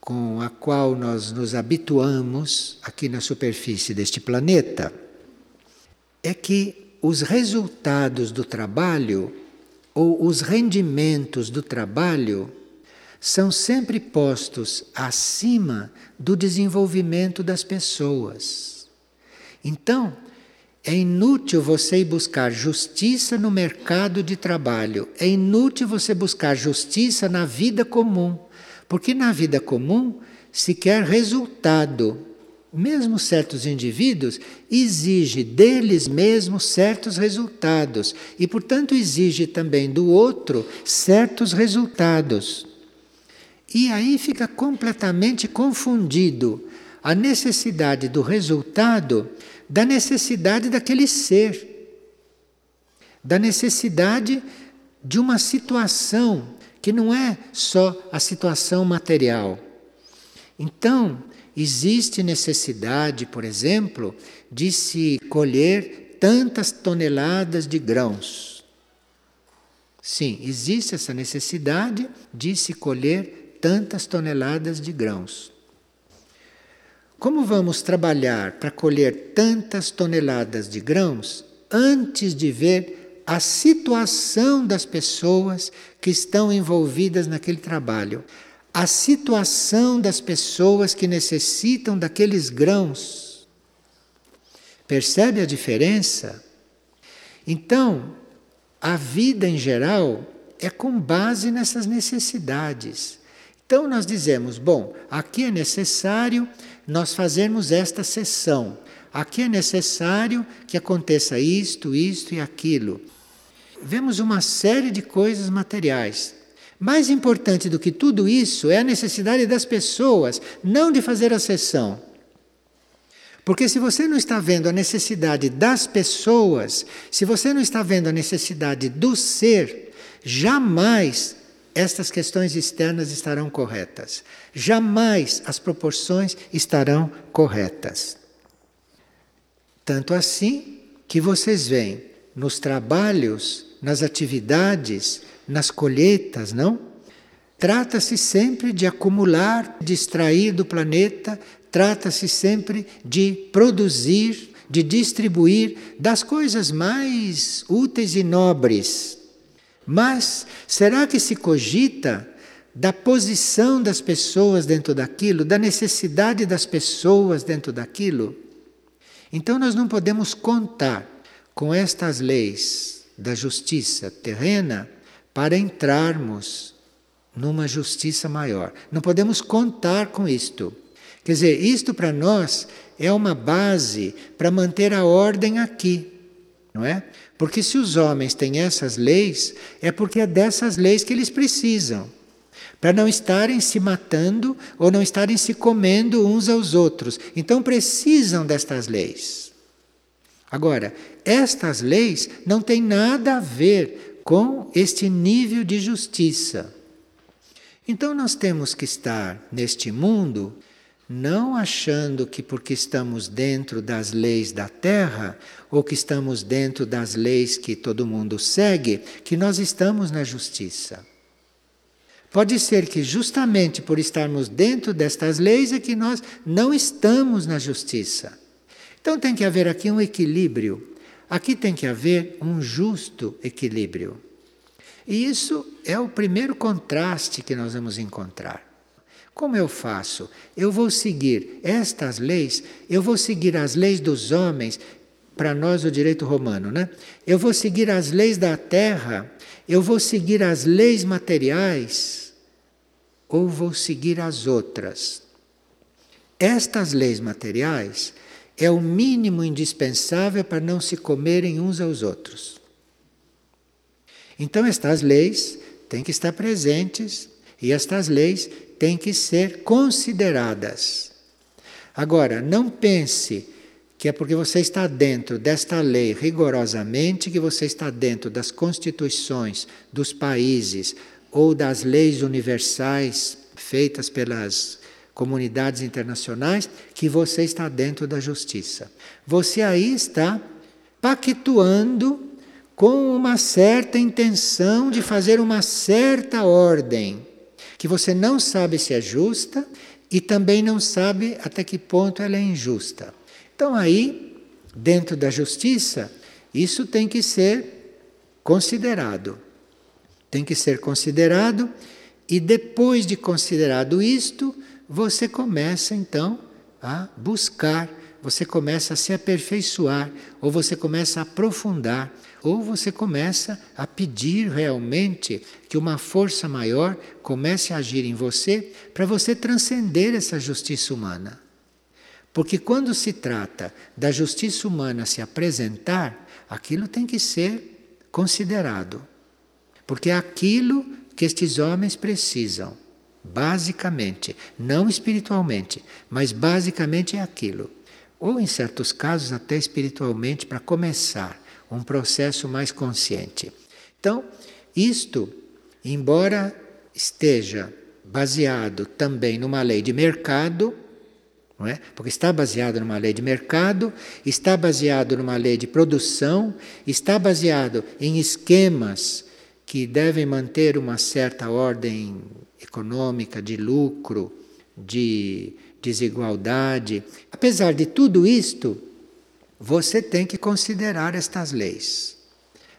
com a qual nós nos habituamos aqui na superfície deste planeta é que os resultados do trabalho ou os rendimentos do trabalho são sempre postos acima do desenvolvimento das pessoas. Então, é inútil você ir buscar justiça no mercado de trabalho, é inútil você buscar justiça na vida comum, Porque na vida comum se quer resultado. Mesmo certos indivíduos exige deles mesmos certos resultados e, portanto, exige também do outro certos resultados. E aí fica completamente confundido a necessidade do resultado da necessidade daquele ser, da necessidade de uma situação que não é só a situação material. Então, existe necessidade, por exemplo, de se colher tantas toneladas de grãos. Sim, existe essa necessidade de se colher tantas toneladas de grãos. Como vamos trabalhar para colher tantas toneladas de grãos antes de ver a situação das pessoas que estão envolvidas naquele trabalho? A situação das pessoas que necessitam daqueles grãos. Percebe a diferença? Então, a vida em geral é com base nessas necessidades. Então nós dizemos, bom, aqui é necessário nós fazermos esta sessão. Aqui é necessário que aconteça isto, isto e aquilo. Vemos uma série de coisas materiais. Mais importante do que tudo isso é a necessidade das pessoas, não de fazer a sessão. Porque se você não está vendo a necessidade das pessoas, se você não está vendo a necessidade do ser, jamais estas questões externas estarão corretas. Jamais as proporções estarão corretas. Tanto assim que vocês veem nos trabalhos, nas atividades, nas colheitas, não? Trata-se sempre de acumular, de extrair do planeta, trata-se sempre de produzir, de distribuir das coisas mais úteis e nobres mas será que se cogita da posição das pessoas dentro daquilo, da necessidade das pessoas dentro daquilo? Então nós não podemos contar com estas leis da justiça terrena para entrarmos numa justiça maior. Não podemos contar com isto. Quer dizer, isto para nós é uma base para manter a ordem aqui, não é? Porque se os homens têm essas leis, é porque é dessas leis que eles precisam. Para não estarem se matando ou não estarem se comendo uns aos outros. Então precisam destas leis. Agora, estas leis não têm nada a ver com este nível de justiça. Então nós temos que estar neste mundo não achando que porque estamos dentro das leis da terra ou que estamos dentro das leis que todo mundo segue, que nós estamos na justiça. Pode ser que justamente por estarmos dentro destas leis é que nós não estamos na justiça. Então tem que haver aqui um equilíbrio. Aqui tem que haver um justo equilíbrio. E isso é o primeiro contraste que nós vamos encontrar. Como eu faço? Eu vou seguir estas leis, eu vou seguir as leis dos homens, para nós o direito romano, né? Eu vou seguir as leis da terra, eu vou seguir as leis materiais, ou vou seguir as outras. Estas leis materiais é o mínimo indispensável para não se comerem uns aos outros. Então, estas leis têm que estar presentes e estas leis têm que ser consideradas. Agora, não pense que é porque você está dentro desta lei rigorosamente, que você está dentro das constituições dos países ou das leis universais feitas pelas comunidades internacionais, que você está dentro da justiça. Você aí está pactuando com uma certa intenção de fazer uma certa ordem que você não sabe se é justa e também não sabe até que ponto ela é injusta. Então, aí, dentro da justiça, isso tem que ser considerado. Tem que ser considerado, e depois de considerado isto, você começa então a buscar você começa a se aperfeiçoar, ou você começa a aprofundar, ou você começa a pedir realmente que uma força maior comece a agir em você para você transcender essa justiça humana. Porque quando se trata da justiça humana se apresentar, aquilo tem que ser considerado. Porque é aquilo que estes homens precisam, basicamente, não espiritualmente, mas basicamente é aquilo. Ou em certos casos até espiritualmente para começar um processo mais consciente. Então, isto, embora esteja baseado também numa lei de mercado, não é? Porque está baseado numa lei de mercado, está baseado numa lei de produção, está baseado em esquemas que devem manter uma certa ordem econômica, de lucro, de desigualdade. Apesar de tudo isto, você tem que considerar estas leis.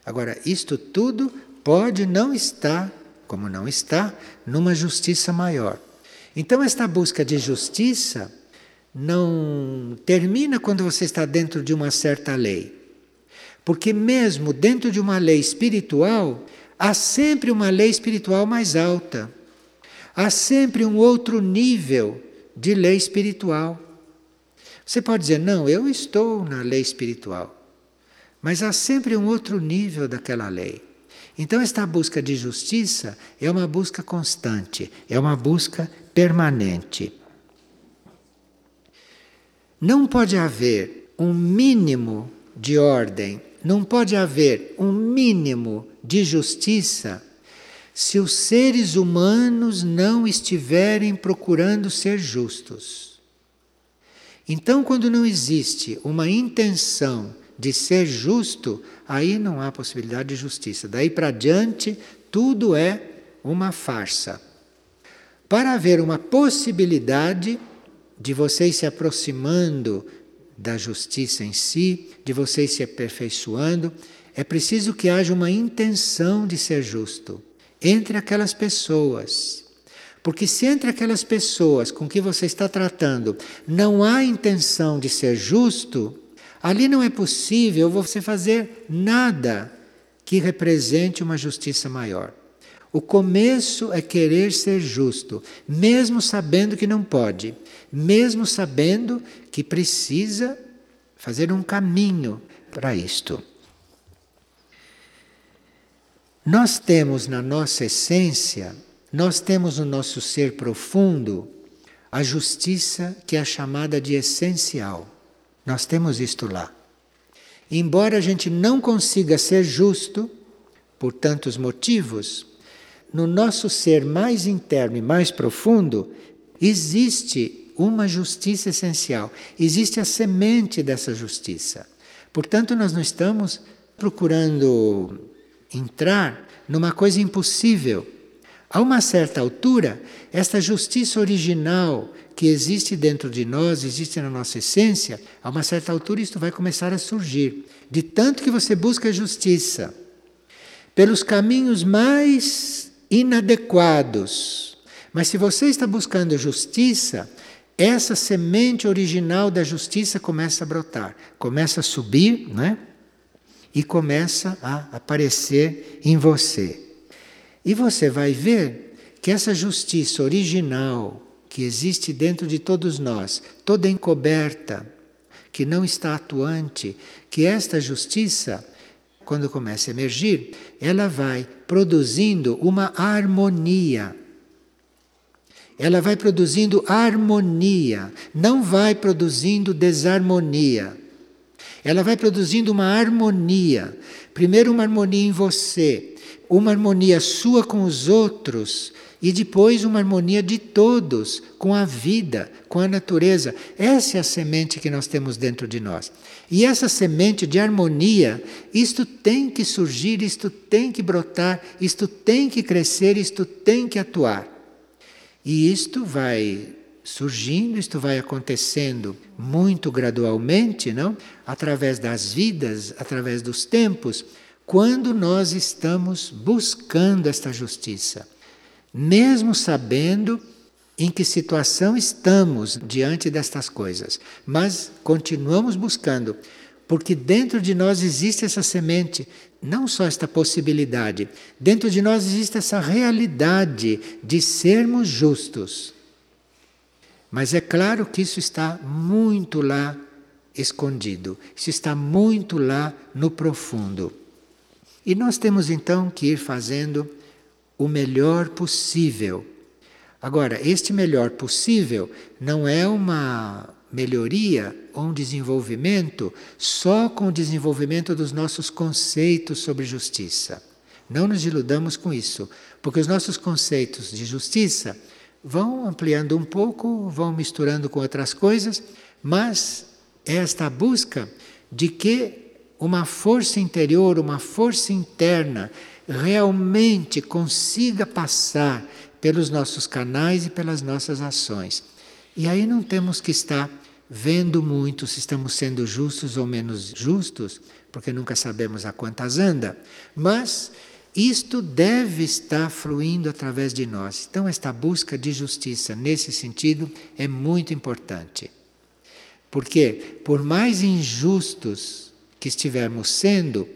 Agora, isto tudo pode não estar, como não está, numa justiça maior. Então, esta busca de justiça não termina quando você está dentro de uma certa lei. Porque, mesmo dentro de uma lei espiritual, há sempre uma lei espiritual mais alta. Há sempre um outro nível de lei espiritual. Você pode dizer, não, eu estou na lei espiritual. Mas há sempre um outro nível daquela lei. Então, esta busca de justiça é uma busca constante, é uma busca permanente. Não pode haver um mínimo de ordem, não pode haver um mínimo de justiça se os seres humanos não estiverem procurando ser justos. Então, quando não existe uma intenção de ser justo, aí não há possibilidade de justiça. Daí para diante, tudo é uma farsa. Para haver uma possibilidade, de vocês se aproximando da justiça em si, de vocês se aperfeiçoando, é preciso que haja uma intenção de ser justo entre aquelas pessoas. Porque se entre aquelas pessoas com que você está tratando não há intenção de ser justo, ali não é possível você fazer nada que represente uma justiça maior. O começo é querer ser justo, mesmo sabendo que não pode, mesmo sabendo que precisa fazer um caminho para isto. Nós temos na nossa essência, nós temos no nosso ser profundo a justiça que é chamada de essencial. Nós temos isto lá. Embora a gente não consiga ser justo, por tantos motivos, no nosso ser mais interno e mais profundo, existe uma justiça essencial, existe a semente dessa justiça. Portanto, nós não estamos procurando entrar numa coisa impossível. A uma certa altura, esta justiça original que existe dentro de nós, existe na nossa essência, a uma certa altura isto vai começar a surgir. De tanto que você busca justiça, pelos caminhos mais inadequados. Mas se você está buscando justiça, essa semente original da justiça começa a brotar, começa a subir, né? E começa a aparecer em você. E você vai ver que essa justiça original que existe dentro de todos nós, toda encoberta, que não está atuante, que esta justiça quando começa a emergir, ela vai produzindo uma harmonia. Ela vai produzindo harmonia, não vai produzindo desarmonia. Ela vai produzindo uma harmonia. Primeiro, uma harmonia em você, uma harmonia sua com os outros e depois uma harmonia de todos com a vida, com a natureza. Essa é a semente que nós temos dentro de nós. E essa semente de harmonia, isto tem que surgir, isto tem que brotar, isto tem que crescer, isto tem que atuar. E isto vai surgindo, isto vai acontecendo muito gradualmente, não? Através das vidas, através dos tempos, quando nós estamos buscando esta justiça mesmo sabendo em que situação estamos diante destas coisas, mas continuamos buscando, porque dentro de nós existe essa semente, não só esta possibilidade, dentro de nós existe essa realidade de sermos justos. Mas é claro que isso está muito lá escondido, isso está muito lá no profundo. E nós temos então que ir fazendo o melhor possível. Agora, este melhor possível não é uma melhoria ou um desenvolvimento só com o desenvolvimento dos nossos conceitos sobre justiça. Não nos iludamos com isso, porque os nossos conceitos de justiça vão ampliando um pouco, vão misturando com outras coisas, mas é esta busca de que uma força interior, uma força interna realmente consiga passar pelos nossos canais e pelas nossas ações. E aí não temos que estar vendo muito se estamos sendo justos ou menos justos, porque nunca sabemos a quantas anda, mas isto deve estar fluindo através de nós. Então, esta busca de justiça nesse sentido é muito importante. Porque, por mais injustos que estivermos sendo,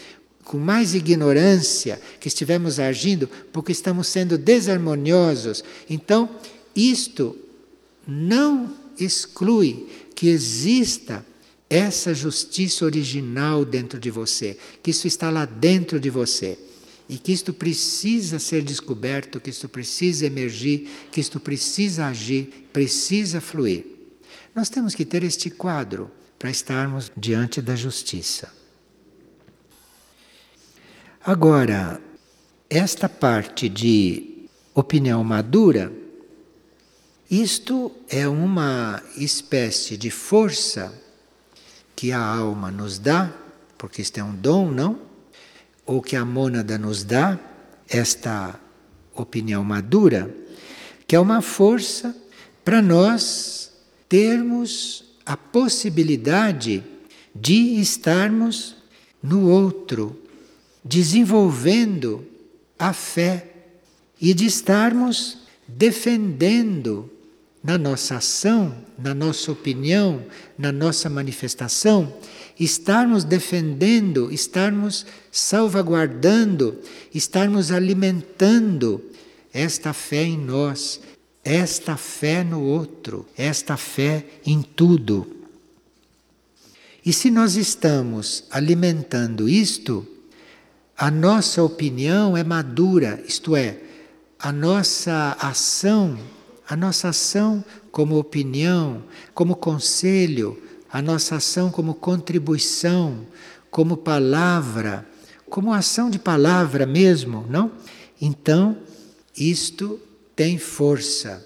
com mais ignorância que estivermos agindo, porque estamos sendo desarmoniosos, então isto não exclui que exista essa justiça original dentro de você, que isso está lá dentro de você e que isto precisa ser descoberto, que isto precisa emergir, que isto precisa agir, precisa fluir. Nós temos que ter este quadro para estarmos diante da justiça. Agora, esta parte de opinião madura, isto é uma espécie de força que a alma nos dá, porque isto é um dom, não? ou que a mônada nos dá, esta opinião madura, que é uma força para nós termos a possibilidade de estarmos no outro, desenvolvendo a fé e de estarmos defendendo na nossa ação, na nossa opinião, na nossa manifestação, estarmos defendendo, estarmos salvaguardando, estarmos alimentando esta fé em nós, esta fé no outro, esta fé em tudo. E se nós estamos alimentando isto, a nossa opinião é madura, isto é, a nossa ação, a nossa ação como opinião, como conselho, a nossa ação como contribuição, como palavra, como ação de palavra mesmo, não? Então, isto tem força,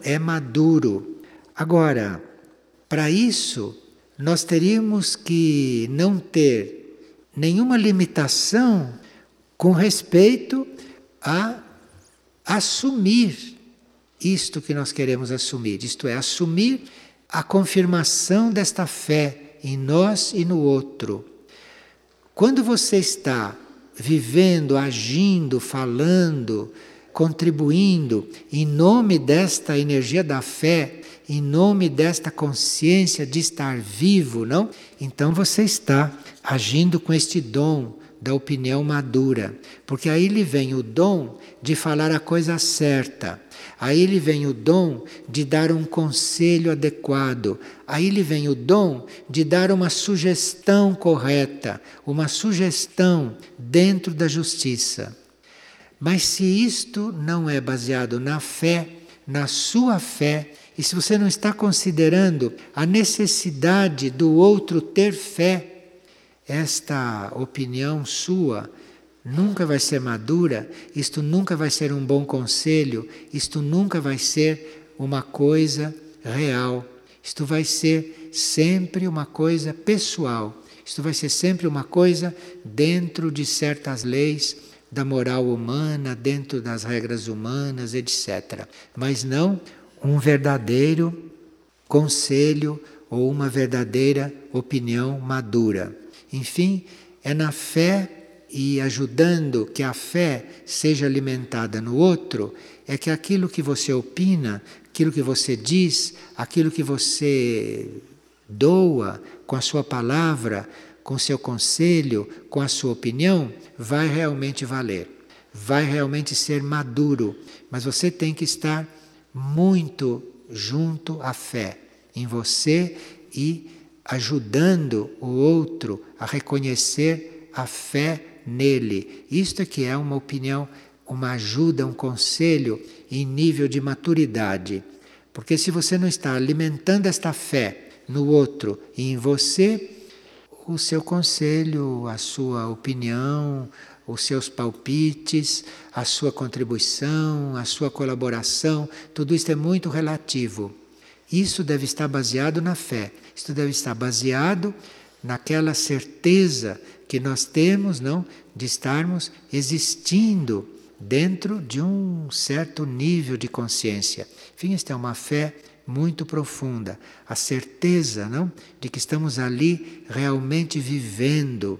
é maduro. Agora, para isso, nós teríamos que não ter nenhuma limitação com respeito a assumir isto que nós queremos assumir, isto é, assumir a confirmação desta fé em nós e no outro. Quando você está vivendo, agindo, falando, contribuindo em nome desta energia da fé, em nome desta consciência de estar vivo, não? Então você está agindo com este dom da opinião madura, porque aí lhe vem o dom de falar a coisa certa Aí lhe vem o dom de dar um conselho adequado. Aí lhe vem o dom de dar uma sugestão correta, uma sugestão dentro da justiça. Mas se isto não é baseado na fé, na sua fé, e se você não está considerando a necessidade do outro ter fé, esta opinião sua nunca vai ser madura, isto nunca vai ser um bom conselho, isto nunca vai ser uma coisa real. Isto vai ser sempre uma coisa pessoal. Isto vai ser sempre uma coisa dentro de certas leis da moral humana, dentro das regras humanas, etc. Mas não um verdadeiro conselho ou uma verdadeira opinião madura. Enfim, é na fé e ajudando que a fé seja alimentada no outro, é que aquilo que você opina, aquilo que você diz, aquilo que você doa com a sua palavra, com seu conselho, com a sua opinião, vai realmente valer, vai realmente ser maduro. Mas você tem que estar muito junto à fé em você e ajudando o outro a reconhecer a fé nele. Isto é que é uma opinião, uma ajuda, um conselho em nível de maturidade. Porque se você não está alimentando esta fé no outro e em você, o seu conselho, a sua opinião, os seus palpites, a sua contribuição, a sua colaboração, tudo isso é muito relativo. Isso deve estar baseado na fé. Isso deve estar baseado naquela certeza que nós temos, não, de estarmos existindo dentro de um certo nível de consciência. Enfim, esta é uma fé muito profunda, a certeza, não, de que estamos ali realmente vivendo.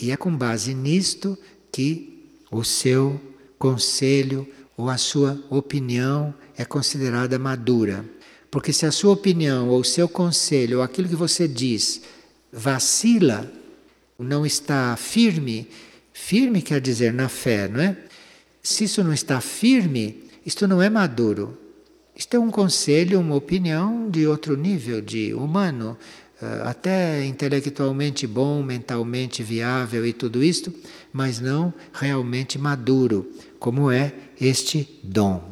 E é com base nisto que o seu conselho ou a sua opinião é considerada madura. Porque se a sua opinião ou o seu conselho ou aquilo que você diz vacila, não está firme, firme quer dizer na fé, não é? Se isso não está firme, isto não é maduro. Isto é um conselho, uma opinião de outro nível, de humano, eh, até intelectualmente bom, mentalmente viável e tudo isto, mas não realmente maduro, como é este dom.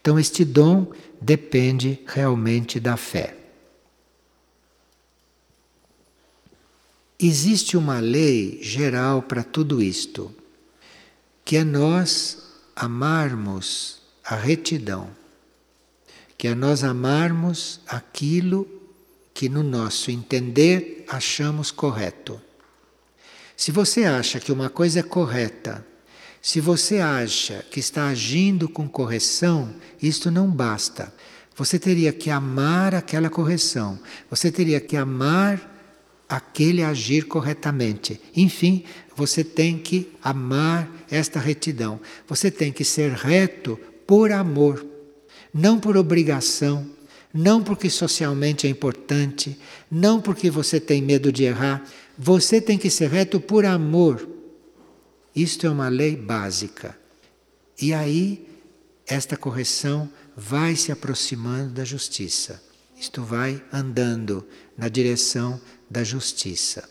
Então, este dom depende realmente da fé. Existe uma lei geral para tudo isto, que é nós amarmos a retidão, que é nós amarmos aquilo que no nosso entender achamos correto. Se você acha que uma coisa é correta se você acha que está agindo com correção, isto não basta. Você teria que amar aquela correção, você teria que amar aquele agir corretamente. Enfim, você tem que amar esta retidão. Você tem que ser reto por amor, não por obrigação, não porque socialmente é importante, não porque você tem medo de errar. Você tem que ser reto por amor isto é uma lei básica. E aí, esta correção vai se aproximando da justiça. Isto vai andando na direção da justiça.